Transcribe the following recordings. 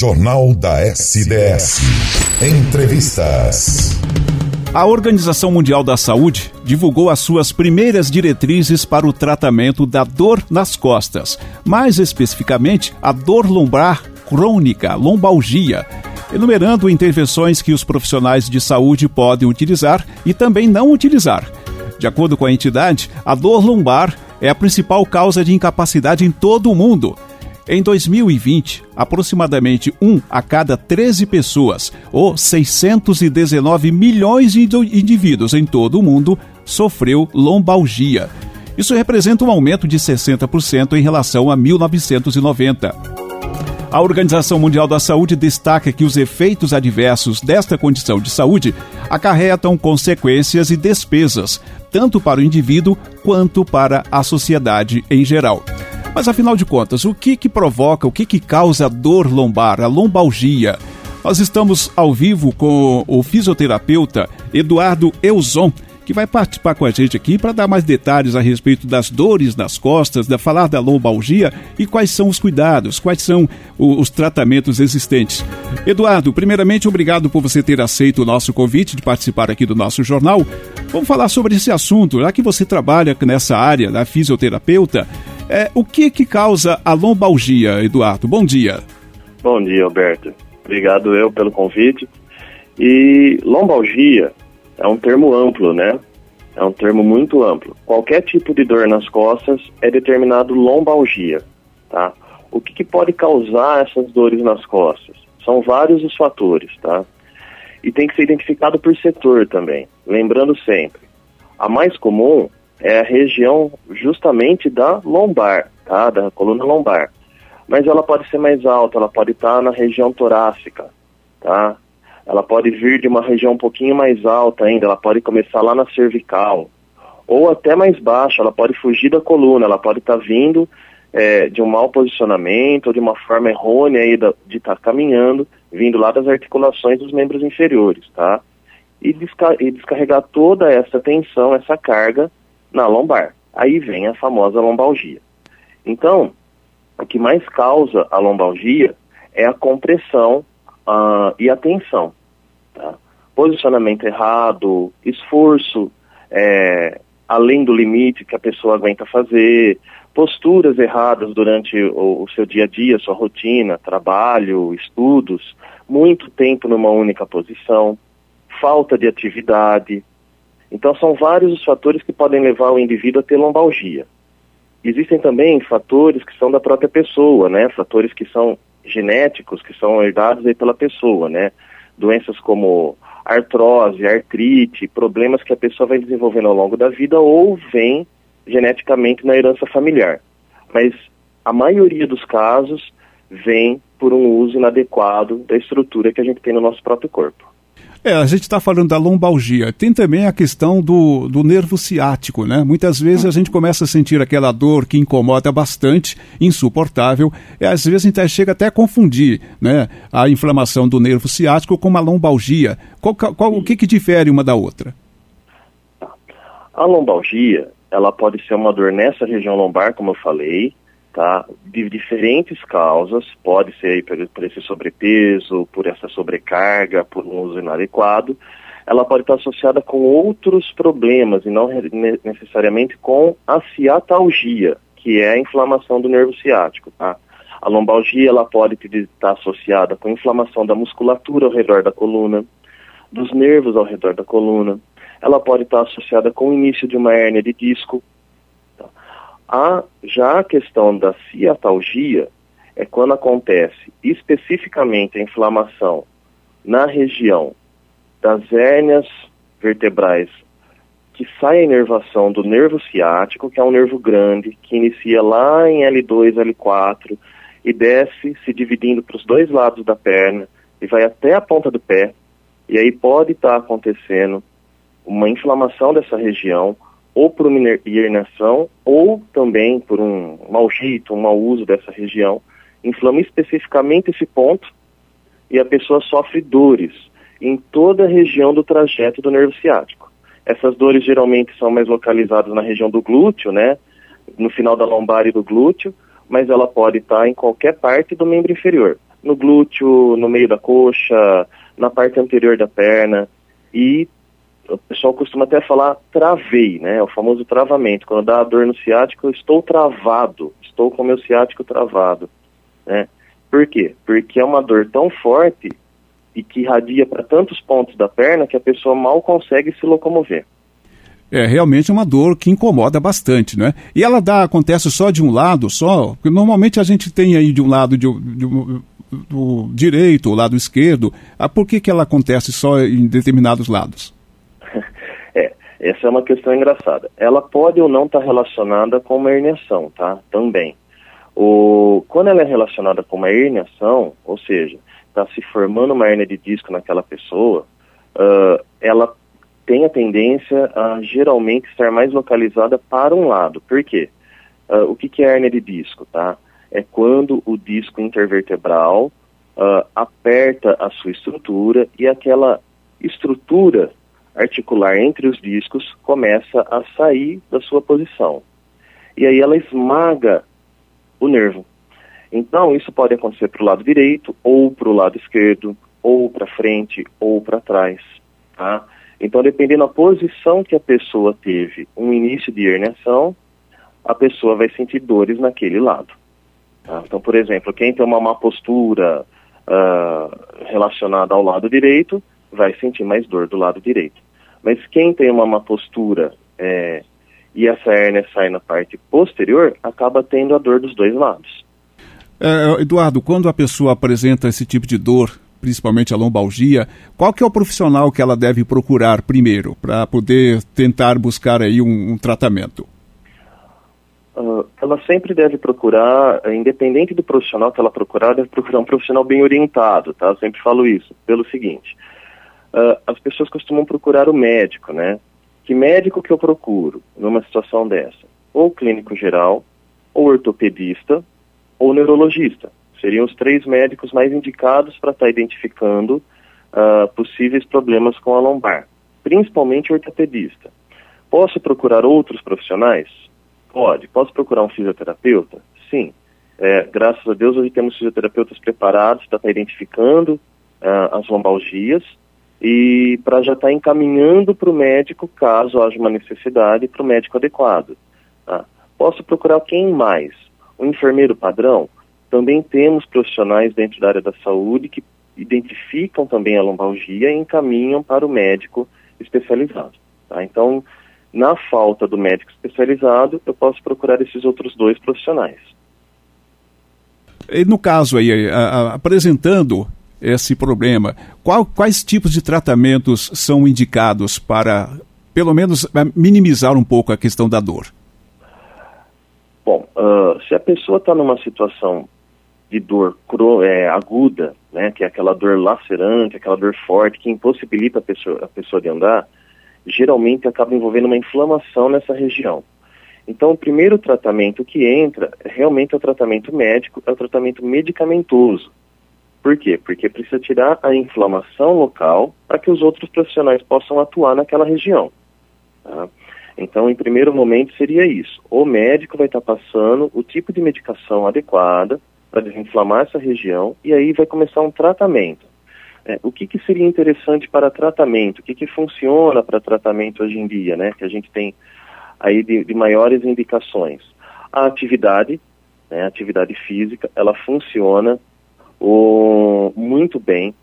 Jornal da SDS. Entrevistas. A Organização Mundial da Saúde divulgou as suas primeiras diretrizes para o tratamento da dor nas costas, mais especificamente a dor lombar crônica, lombalgia, enumerando intervenções que os profissionais de saúde podem utilizar e também não utilizar. De acordo com a entidade, a dor lombar é a principal causa de incapacidade em todo o mundo. Em 2020, aproximadamente um a cada 13 pessoas, ou 619 milhões de indivíduos em todo o mundo, sofreu lombalgia. Isso representa um aumento de 60% em relação a 1990. A Organização Mundial da Saúde destaca que os efeitos adversos desta condição de saúde acarretam consequências e despesas, tanto para o indivíduo quanto para a sociedade em geral. Mas afinal de contas, o que que provoca, o que que causa a dor lombar, a lombalgia? Nós estamos ao vivo com o fisioterapeuta Eduardo Euzon, que vai participar com a gente aqui para dar mais detalhes a respeito das dores nas costas, da falar da lombalgia e quais são os cuidados, quais são os tratamentos existentes. Eduardo, primeiramente, obrigado por você ter aceito o nosso convite de participar aqui do nosso jornal. Vamos falar sobre esse assunto, já que você trabalha nessa área da fisioterapeuta. É, o que que causa a lombalgia, Eduardo? Bom dia. Bom dia, Alberto. Obrigado eu pelo convite. E lombalgia é um termo amplo, né? É um termo muito amplo. Qualquer tipo de dor nas costas é determinado lombalgia, tá? O que, que pode causar essas dores nas costas? São vários os fatores, tá? E tem que ser identificado por setor também. Lembrando sempre, a mais comum é a região justamente da lombar, tá? Da coluna lombar. Mas ela pode ser mais alta, ela pode estar na região torácica, tá? ela pode vir de uma região um pouquinho mais alta ainda, ela pode começar lá na cervical, ou até mais baixa, ela pode fugir da coluna, ela pode estar tá vindo é, de um mau posicionamento ou de uma forma errônea aí de estar tá caminhando, vindo lá das articulações dos membros inferiores, tá? E, desca e descarregar toda essa tensão, essa carga na lombar. Aí vem a famosa lombalgia. Então, o que mais causa a lombalgia é a compressão uh, e a tensão. Tá? Posicionamento errado, esforço é, além do limite que a pessoa aguenta fazer, posturas erradas durante o, o seu dia a dia, sua rotina, trabalho, estudos, muito tempo numa única posição, falta de atividade. Então, são vários os fatores que podem levar o indivíduo a ter lombalgia. Existem também fatores que são da própria pessoa, né? Fatores que são genéticos, que são herdados aí pela pessoa, né? doenças como artrose, artrite, problemas que a pessoa vai desenvolvendo ao longo da vida ou vem geneticamente na herança familiar. Mas a maioria dos casos vem por um uso inadequado da estrutura que a gente tem no nosso próprio corpo. É, a gente está falando da lombalgia. Tem também a questão do, do nervo ciático, né? Muitas vezes a gente começa a sentir aquela dor que incomoda bastante, insuportável. E às vezes a gente chega até a confundir né, a inflamação do nervo ciático com uma lombalgia. Qual, qual, o que, que difere uma da outra? A lombalgia, ela pode ser uma dor nessa região lombar, como eu falei, tá? De diferentes causas, pode ser por, por, esse sobrepeso, por essa sobrecarga, por um uso inadequado. Ela pode estar associada com outros problemas e não necessariamente com a ciatalgia, que é a inflamação do nervo ciático, tá? A lombalgia ela pode estar associada com inflamação da musculatura ao redor da coluna, dos nervos ao redor da coluna. Ela pode estar associada com o início de uma hérnia de disco, a, já a questão da ciatalgia é quando acontece especificamente a inflamação na região das hérnias vertebrais que sai a inervação do nervo ciático, que é um nervo grande, que inicia lá em L2, L4 e desce se dividindo para os dois lados da perna e vai até a ponta do pé. E aí pode estar tá acontecendo uma inflamação dessa região ou por uma herniação ou também por um mau jeito, um mau uso dessa região, inflama especificamente esse ponto e a pessoa sofre dores em toda a região do trajeto do nervo ciático. Essas dores geralmente são mais localizadas na região do glúteo, né? No final da lombar e do glúteo, mas ela pode estar em qualquer parte do membro inferior. no glúteo, no meio da coxa, na parte anterior da perna e o pessoal costuma até falar travei, né? É o famoso travamento. Quando dá dor no ciático, eu estou travado, estou com o meu ciático travado, né? Por quê? Porque é uma dor tão forte e que irradia para tantos pontos da perna que a pessoa mal consegue se locomover. É realmente uma dor que incomoda bastante, né? E ela dá, acontece só de um lado, só? Porque normalmente a gente tem aí de um lado de, de, do direito ou lado esquerdo. Ah, por que, que ela acontece só em determinados lados? É, essa é uma questão engraçada. Ela pode ou não estar tá relacionada com uma herniação, tá? Também. O, quando ela é relacionada com uma herniação, ou seja, está se formando uma hernia de disco naquela pessoa, uh, ela tem a tendência a geralmente estar mais localizada para um lado. Por quê? Uh, o que, que é hernia de disco, tá? É quando o disco intervertebral uh, aperta a sua estrutura e aquela estrutura articular entre os discos começa a sair da sua posição. E aí ela esmaga o nervo. Então, isso pode acontecer para o lado direito, ou para o lado esquerdo, ou para frente, ou para trás. Tá? Então, dependendo da posição que a pessoa teve um início de herniação, a pessoa vai sentir dores naquele lado. Tá? Então, por exemplo, quem tem uma má postura uh, relacionada ao lado direito, vai sentir mais dor do lado direito. Mas quem tem uma má postura é, e essa hérnia sai na parte posterior, acaba tendo a dor dos dois lados. É, Eduardo, quando a pessoa apresenta esse tipo de dor, principalmente a lombalgia, qual que é o profissional que ela deve procurar primeiro para poder tentar buscar aí um, um tratamento? Uh, ela sempre deve procurar, independente do profissional que ela procurar, deve procurar um profissional bem orientado, tá? Eu sempre falo isso, pelo seguinte, uh, as pessoas costumam procurar o médico, né? Que médico que eu procuro numa situação dessa? Ou clínico geral, ou ortopedista, ou neurologista. Seriam os três médicos mais indicados para estar tá identificando uh, possíveis problemas com a lombar, principalmente ortopedista. Posso procurar outros profissionais? Pode. Posso procurar um fisioterapeuta? Sim. É, graças a Deus, hoje temos fisioterapeutas preparados para estar tá identificando uh, as lombalgias e para já estar tá encaminhando para o médico, caso haja uma necessidade, para o médico adequado. Tá? Posso procurar quem mais? O enfermeiro padrão? Também temos profissionais dentro da área da saúde que identificam também a lombalgia e encaminham para o médico especializado. Tá? Então, na falta do médico especializado, eu posso procurar esses outros dois profissionais. E no caso aí, a, a, apresentando esse problema, qual, quais tipos de tratamentos são indicados para, pelo menos, minimizar um pouco a questão da dor? Bom, uh, se a pessoa está numa situação de dor é, aguda, né, que é aquela dor lacerante, aquela dor forte que impossibilita a pessoa, a pessoa de andar, geralmente acaba envolvendo uma inflamação nessa região. Então, o primeiro tratamento que entra realmente é o tratamento médico, é o tratamento medicamentoso. Por quê? Porque precisa tirar a inflamação local para que os outros profissionais possam atuar naquela região. Tá? Então, em primeiro momento, seria isso. O médico vai estar passando o tipo de medicação adequada para desinflamar essa região e aí vai começar um tratamento. É, o que, que, seria interessante para tratamento? O que, que funciona para tratamento hoje em dia, né? Que a gente tem aí de, de maiores indicações. A atividade, né, a atividade física, ela funciona o, muito bem.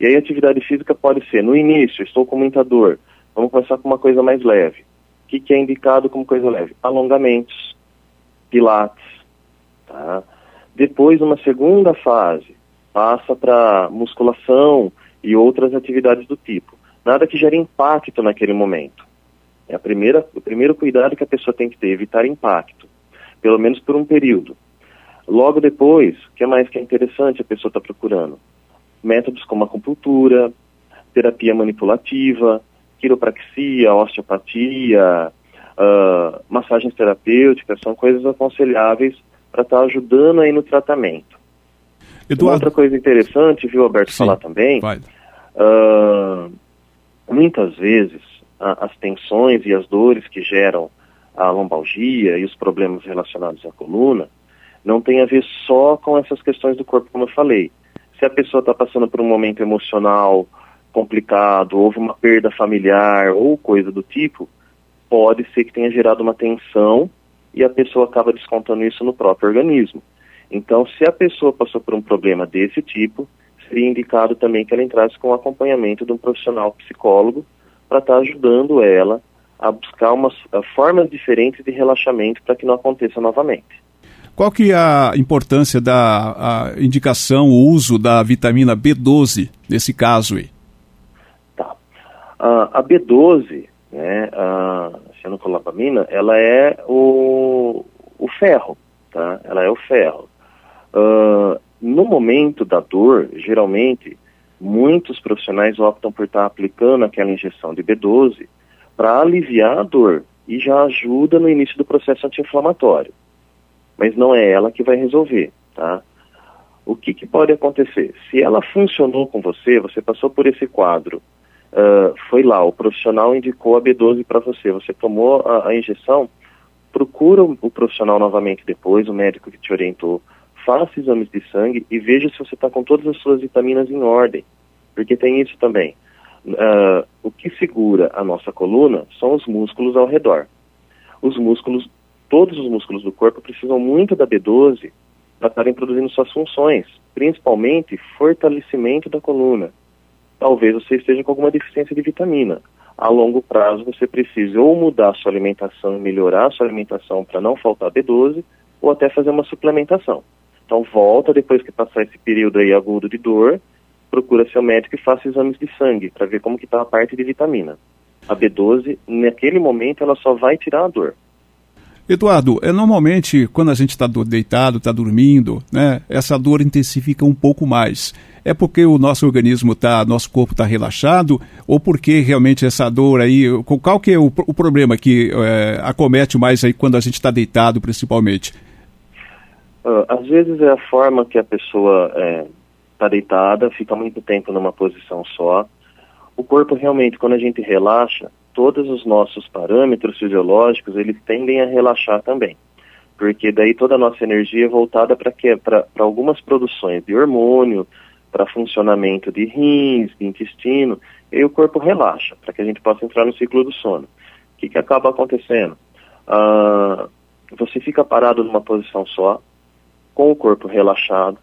E aí atividade física pode ser, no início, estou com muita dor, vamos começar com uma coisa mais leve. O que, que é indicado como coisa leve? Alongamentos, pilates, tá? Depois, uma segunda fase, passa para musculação e outras atividades do tipo. Nada que gere impacto naquele momento. É a primeira, o primeiro cuidado que a pessoa tem que ter, evitar impacto, pelo menos por um período. Logo depois, o que é mais que é interessante a pessoa está procurando? Métodos como acupuntura, terapia manipulativa, quiropraxia, osteopatia, uh, massagens terapêuticas, são coisas aconselháveis para estar tá ajudando aí no tratamento. Eduardo... Outra coisa interessante, viu, Alberto, Sim, falar também, uh, muitas vezes a, as tensões e as dores que geram a lombalgia e os problemas relacionados à coluna não tem a ver só com essas questões do corpo, como eu falei. Se a pessoa está passando por um momento emocional complicado, houve uma perda familiar ou coisa do tipo, pode ser que tenha gerado uma tensão e a pessoa acaba descontando isso no próprio organismo. Então, se a pessoa passou por um problema desse tipo, seria indicado também que ela entrasse com o acompanhamento de um profissional psicólogo para estar tá ajudando ela a buscar umas a formas diferentes de relaxamento para que não aconteça novamente. Qual que é a importância da a indicação, o uso da vitamina B12 nesse caso aí? a B12, né, a cianocolapamina, ela é o, o ferro, tá? Ela é o ferro. Uh, no momento da dor, geralmente, muitos profissionais optam por estar aplicando aquela injeção de B12 para aliviar a dor e já ajuda no início do processo anti-inflamatório. Mas não é ela que vai resolver, tá? O que, que pode acontecer? Se ela funcionou com você, você passou por esse quadro uh, foi lá, o profissional indicou a B12 para você, você tomou a, a, injeção, procura o, profissional novamente depois, o médico que te orientou, faça exames de sangue e veja se você está com todas as suas vitaminas em ordem, porque tem isso também. Uh, o que segura a nossa coluna são os músculos ao redor. Os músculos, todos os músculos do corpo precisam muito da B12 para estarem produzindo suas funções, principalmente fortalecimento da coluna talvez você esteja com alguma deficiência de vitamina. A longo prazo você precise ou mudar a sua alimentação, melhorar a sua alimentação para não faltar B12, ou até fazer uma suplementação. Então volta depois que passar esse período aí agudo de dor, procura seu médico e faça exames de sangue para ver como que está a parte de vitamina. A B12, naquele momento, ela só vai tirar a dor. Eduardo, é normalmente quando a gente está deitado, está dormindo, né, essa dor intensifica um pouco mais. É porque o nosso organismo está, nosso corpo está relaxado, ou porque realmente essa dor aí, qual que é o, o problema que é, acomete mais aí quando a gente está deitado, principalmente? Uh, às vezes é a forma que a pessoa está é, tá deitada, fica muito tempo numa posição só. O corpo realmente, quando a gente relaxa, todos os nossos parâmetros fisiológicos, eles tendem a relaxar também. Porque daí toda a nossa energia é voltada para algumas produções de hormônio, para funcionamento de rins, de intestino, e o corpo relaxa, para que a gente possa entrar no ciclo do sono. O que, que acaba acontecendo? Ah, você fica parado numa posição só, com o corpo relaxado,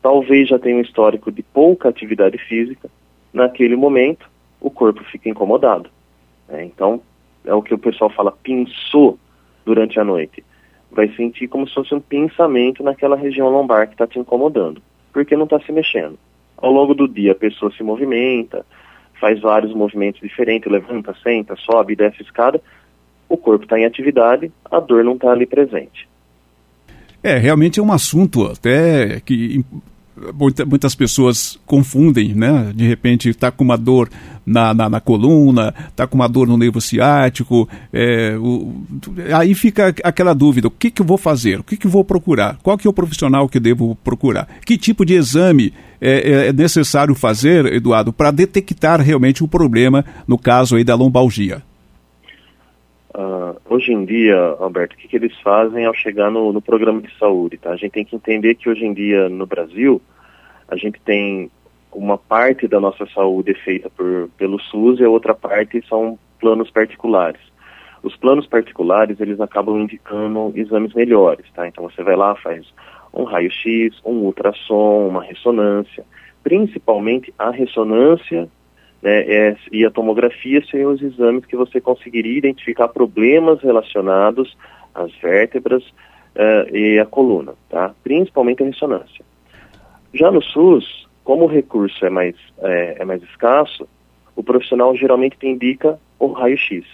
talvez já tenha um histórico de pouca atividade física, naquele momento o corpo fica incomodado. Né? Então, é o que o pessoal fala, pinçou durante a noite. Vai sentir como se fosse um pinçamento naquela região lombar que está te incomodando, porque não está se mexendo. Ao longo do dia, a pessoa se movimenta, faz vários movimentos diferentes, levanta, senta, sobe, desce escada, o corpo está em atividade, a dor não está ali presente. É, realmente é um assunto até que muitas pessoas confundem, né? De repente está com uma dor na, na, na coluna, está com uma dor no nervo ciático, é, o, aí fica aquela dúvida, o que, que eu vou fazer? O que, que eu vou procurar? Qual que é o profissional que eu devo procurar? Que tipo de exame é, é, é necessário fazer, Eduardo, para detectar realmente o problema, no caso aí da lombalgia? Uh, hoje em dia, Alberto, o que, que, eles fazem ao chegar no, no, programa de saúde? Tá? A gente tem que entender que hoje em dia no Brasil a gente tem uma parte da nossa saúde feita por, pelo SUS e a outra parte são planos particulares. Os planos particulares eles acabam indicando exames melhores, tá? Então você vai lá faz um raio-x, um ultrassom, uma ressonância, principalmente a ressonância né, é, e a tomografia seriam os exames que você conseguiria identificar problemas relacionados às vértebras uh, e à coluna, tá? principalmente a ressonância. Já no SUS, como o recurso é mais, é, é mais escasso, o profissional geralmente te indica o raio-x.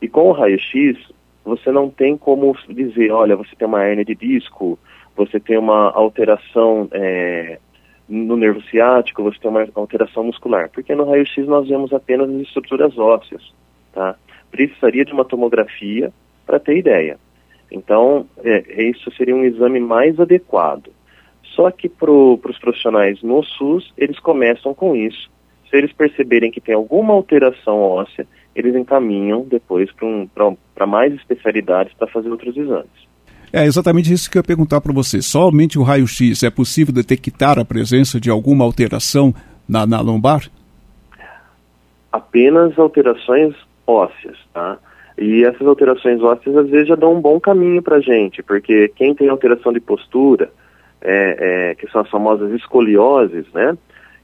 E com o raio-x, você não tem como dizer, olha, você tem uma hernia de disco, você tem uma alteração é, no nervo ciático, você tem uma alteração muscular, porque no raio-x nós vemos apenas as estruturas ósseas, tá? Precisaria de uma tomografia para ter ideia. Então, é, isso seria um exame mais adequado. Só que para os profissionais no SUS, eles começam com isso. Se eles perceberem que tem alguma alteração óssea, eles encaminham depois para um, mais especialidades para fazer outros exames. É exatamente isso que eu ia perguntar para você. Somente o raio-x é possível detectar a presença de alguma alteração na, na lombar? Apenas alterações ósseas, tá? E essas alterações ósseas às vezes já dão um bom caminho para gente, porque quem tem alteração de postura, é, é, que são as famosas escolioses, né?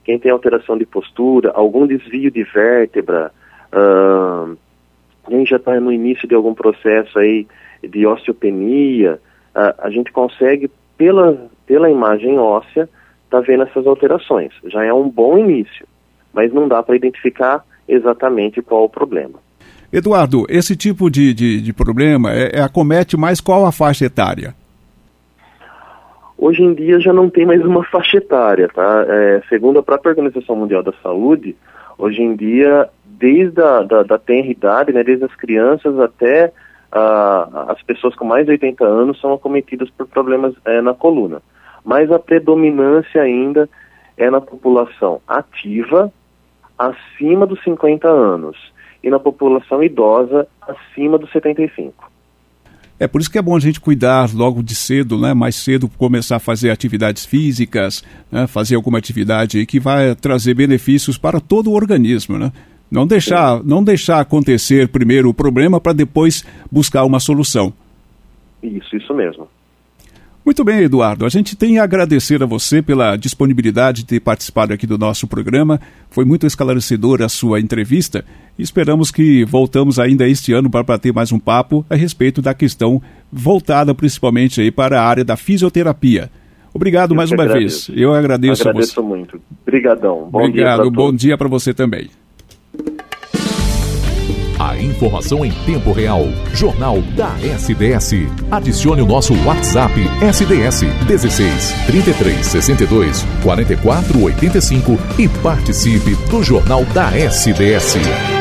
Quem tem alteração de postura, algum desvio de vértebra, uh, quem já está no início de algum processo aí de osteopenia, uh, a gente consegue, pela, pela imagem óssea, tá vendo essas alterações. Já é um bom início, mas não dá para identificar exatamente qual o problema. Eduardo, esse tipo de, de, de problema é, é, acomete mais qual a faixa etária? Hoje em dia já não tem mais uma faixa etária, tá? É, segundo a própria Organização Mundial da Saúde, hoje em dia, desde a da, da tenridade, né, desde as crianças até as pessoas com mais de 80 anos são acometidas por problemas é, na coluna. Mas a predominância ainda é na população ativa acima dos 50 anos e na população idosa acima dos 75. É por isso que é bom a gente cuidar logo de cedo, né? Mais cedo começar a fazer atividades físicas, né? fazer alguma atividade que vai trazer benefícios para todo o organismo, né? Não deixar, não deixar acontecer primeiro o problema para depois buscar uma solução. Isso, isso mesmo. Muito bem, Eduardo. A gente tem a agradecer a você pela disponibilidade de ter participado aqui do nosso programa. Foi muito esclarecedora a sua entrevista e esperamos que voltamos ainda este ano para bater mais um papo a respeito da questão voltada principalmente aí para a área da fisioterapia. Obrigado Eu mais uma agradeço. vez. Eu agradeço. Agradeço muito. Obrigadão. Bom Obrigado. Dia bom dia para você também. A informação em tempo real. Jornal da SDS. Adicione o nosso WhatsApp SDS 16 33 62 44 85 e participe do Jornal da SDS.